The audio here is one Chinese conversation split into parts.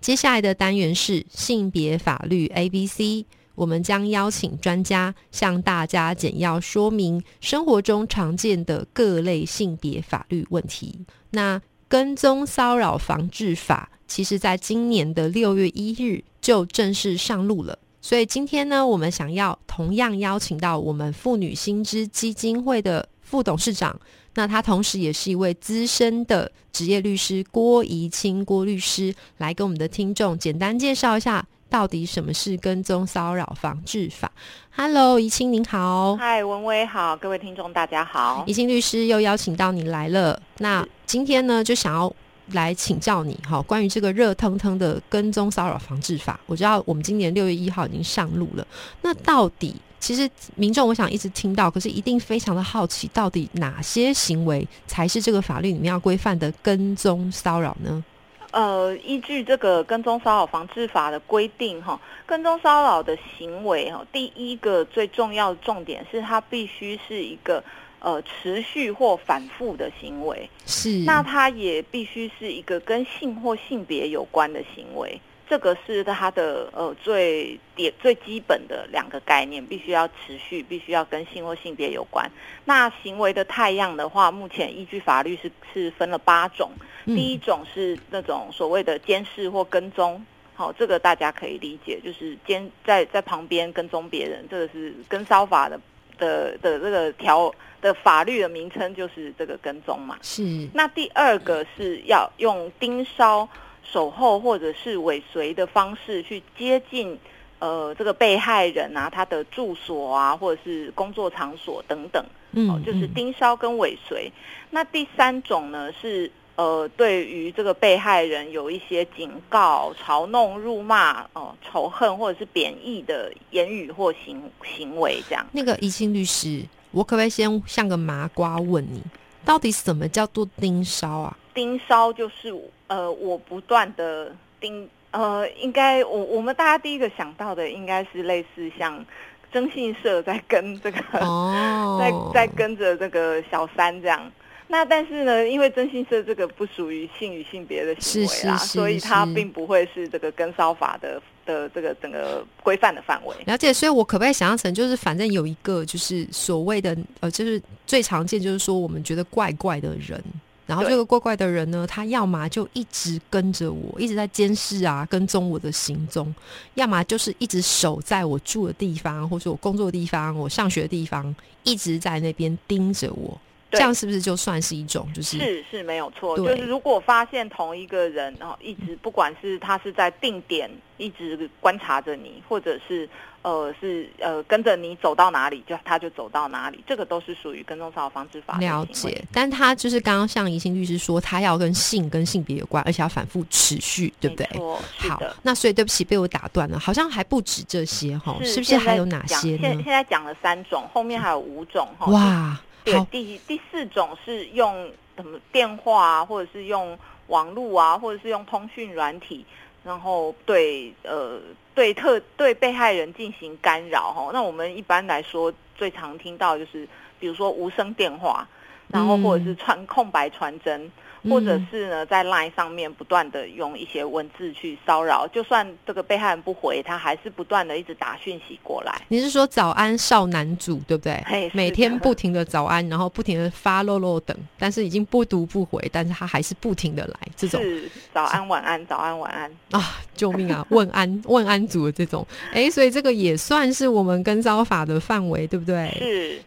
接下来的单元是性别法律 A B C，我们将邀请专家向大家简要说明生活中常见的各类性别法律问题。那跟踪骚扰防治法，其实在今年的六月一日就正式上路了。所以今天呢，我们想要同样邀请到我们妇女新知基金会的副董事长。那他同时也是一位资深的职业律师郭怡清郭律师，来跟我们的听众简单介绍一下，到底什么是跟踪骚扰防治法。Hello，怡清您好，嗨，文威好，各位听众大家好，怡清律师又邀请到你来了。那今天呢，就想要来请教你哈，关于这个热腾腾的跟踪骚扰防治法，我知道我们今年六月一号已经上路了，那到底？其实民众我想一直听到，可是一定非常的好奇，到底哪些行为才是这个法律里面要规范的跟踪骚扰呢？呃，依据这个跟踪骚扰防治法的规定，哈，跟踪骚扰的行为，哈，第一个最重要的重点是它必须是一个呃持续或反复的行为，是，那它也必须是一个跟性或性别有关的行为。这个是它的呃最点最基本的两个概念，必须要持续，必须要跟性或性别有关。那行为的太阳的话，目前依据法律是是分了八种。第一种是那种所谓的监视或跟踪，好，这个大家可以理解，就是监在在旁边跟踪别人，这个是跟骚法的的的这个条的法律的名称就是这个跟踪嘛。是。那第二个是要用盯梢。守候或者是尾随的方式去接近，呃，这个被害人啊，他的住所啊，或者是工作场所等等，嗯，就是盯梢跟尾随。那第三种呢，是呃，对于这个被害人有一些警告、嘲弄、辱骂、哦，仇恨或者是贬义的言语或行行为，这样。那个怡清律师，我可不可以先像个麻瓜问你，到底什么叫做盯梢啊？盯梢就是呃，我不断的盯呃，应该我我们大家第一个想到的应该是类似像征信社在跟这个 在在跟着这个小三这样。那但是呢，因为征信社这个不属于性与性别的行为啦，所以它并不会是这个跟骚法的的这个整个规范的范围。了解，所以我可不可以想象成，就是反正有一个就是所谓的呃，就是最常见就是说我们觉得怪怪的人。然后这个怪怪的人呢，他要么就一直跟着我，一直在监视啊，跟踪我的行踪；要么就是一直守在我住的地方，或者我工作的地方、我上学的地方，一直在那边盯着我。这样是不是就算是一种？就是是是没有错。就是如果发现同一个人，然后一直不管是他是在定点一直观察着你，或者是呃是呃跟着你走到哪里，就他就走到哪里，这个都是属于跟踪骚扰防治法了解。但他就是刚刚像宜兴律师说，他要跟性跟性别有关，而且要反复持续，对不对？好，那所以对不起，被我打断了。好像还不止这些哈，是不是还有哪些呢？现现在讲了三种，后面还有五种哈。哇！对，第第四种是用什么电话啊，或者是用网络啊，或者是用通讯软体，然后对呃对特对被害人进行干扰哈。那我们一般来说最常听到就是，比如说无声电话，然后或者是传空白传真。或者是呢，在 LINE 上面不断的用一些文字去骚扰，就算这个被害人不回，他还是不断的一直打讯息过来。你是说早安少男主对不对？每天不停的早安，然后不停的发漏漏等，但是已经不读不回，但是他还是不停的来。这种是早安晚安早安晚安 啊！救命啊！问安问安组的这种，哎，所以这个也算是我们跟招法的范围，对不对？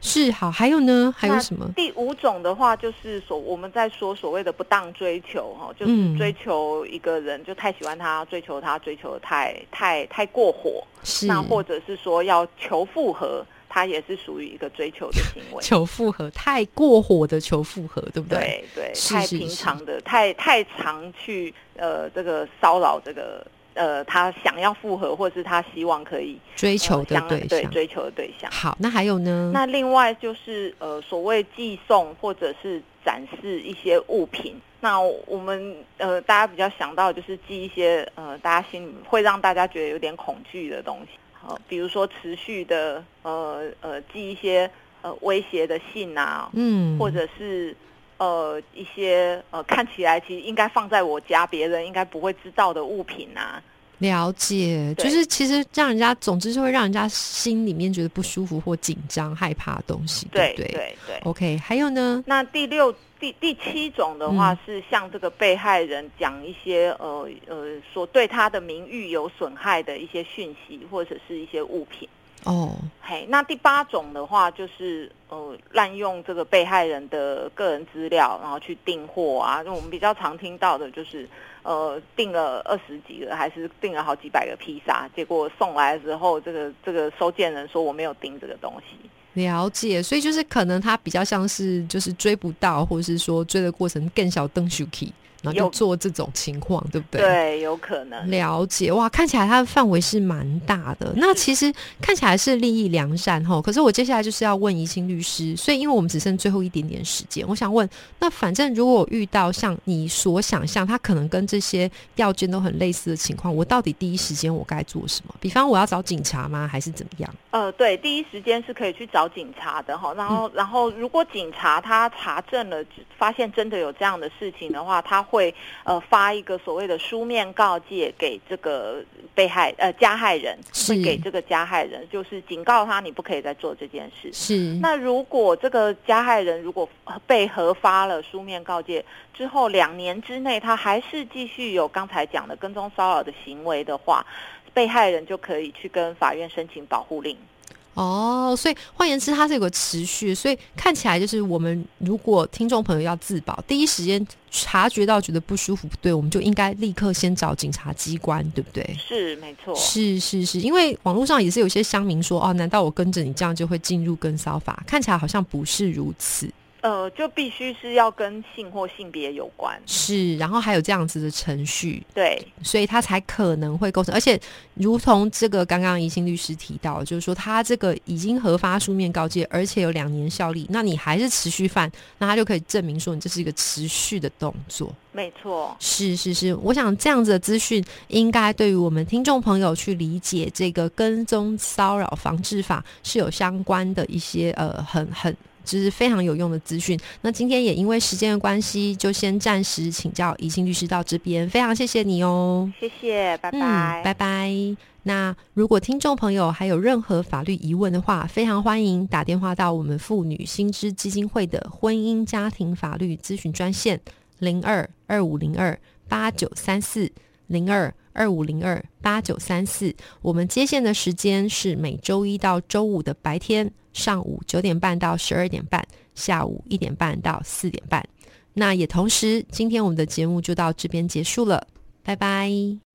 是是好，还有呢？还有什么？第五种的话，就是所我们在说所谓的。不当追求哈，就是追求一个人就太喜欢他，追求他追求的太太太过火，那或者是说要求复合，他也是属于一个追求的行为。求复合太过火的求复合，对不对？对对，太平常的，太太常去呃这个骚扰这个呃他想要复合，或者是他希望可以追求的对象。对追求的对象。好，那还有呢？那另外就是呃，所谓寄送或者是展示一些物品。那我们呃，大家比较想到就是寄一些呃，大家心里会让大家觉得有点恐惧的东西。好、比如说持续的呃呃寄一些呃威胁的信啊，嗯，或者是呃一些呃看起来其实应该放在我家，别人应该不会知道的物品啊。了解，就是其实让人家，总之是会让人家心里面觉得不舒服或紧张、害怕的东西，对不对对对。？OK，还有呢？那第六、第第七种的话嗯是向这个被害人讲一些呃呃所对他的名誉有损害的一些讯息或者是一些物品。哦，嘿，那第八种的话就是呃滥用这个被害人的个人资料，然后去订货啊。就我们比较常听到的就是呃订了二十几个，还是订了好几百个披萨，结果送来的时候，这个这个收件人说我没有订这个东西。了解，所以就是可能他比较像是就是追不到，或者是说追的过程更小登 s h k 然后就做这种情况，对不对？对，有可能。了解哇，看起来它的范围是蛮大的。那其实看起来是利益良善哈，可是我接下来就是要问怡清律师，所以因为我们只剩最后一点点时间，我想问，那反正如果我遇到像你所想象，它可能跟这些要件都很类似的情况，我到底第一时间我该做什么？比方我要找警察吗？还是怎么样？呃，对，第一时间是可以去找警察的哈。然后，然后如果警察他查证了，发现真的有这样的事情的话，他会呃发一个所谓的书面告诫给这个被害呃加害人，是会给这个加害人，就是警告他你不可以再做这件事。是那如果这个加害人如果被核发了书面告诫之后，两年之内他还是继续有刚才讲的跟踪骚扰的行为的话，被害人就可以去跟法院申请保护令。哦，所以换言之，它是有个持续，所以看起来就是我们如果听众朋友要自保，第一时间察觉到觉得不舒服不对，我们就应该立刻先找警察机关，对不对？是没错，是是是，因为网络上也是有些乡民说，哦，难道我跟着你这样就会进入跟骚法？看起来好像不是如此。呃，就必须是要跟性或性别有关。是，然后还有这样子的程序，对，所以他才可能会构成。而且，如同这个刚刚宜兴律师提到，就是说他这个已经核发书面告诫，而且有两年效力，那你还是持续犯，那他就可以证明说你这是一个持续的动作。没错，是是是，我想这样子的资讯应该对于我们听众朋友去理解这个跟踪骚扰防治法是有相关的一些呃很很。就是非常有用的资讯。那今天也因为时间的关系，就先暂时请教宜兴律师到这边，非常谢谢你哦。谢谢，拜拜，嗯，拜拜。那如果听众朋友还有任何法律疑问的话，非常欢迎打电话到我们妇女新知基金会的婚姻家庭法律咨询专线零二二五零二八九三四零二二五零二八九三四。我们接线的时间是每周一到周五的白天上午九点半到十二点半，下午一点半到四点半。那也同时，今天我们的节目就到这边结束了，拜拜。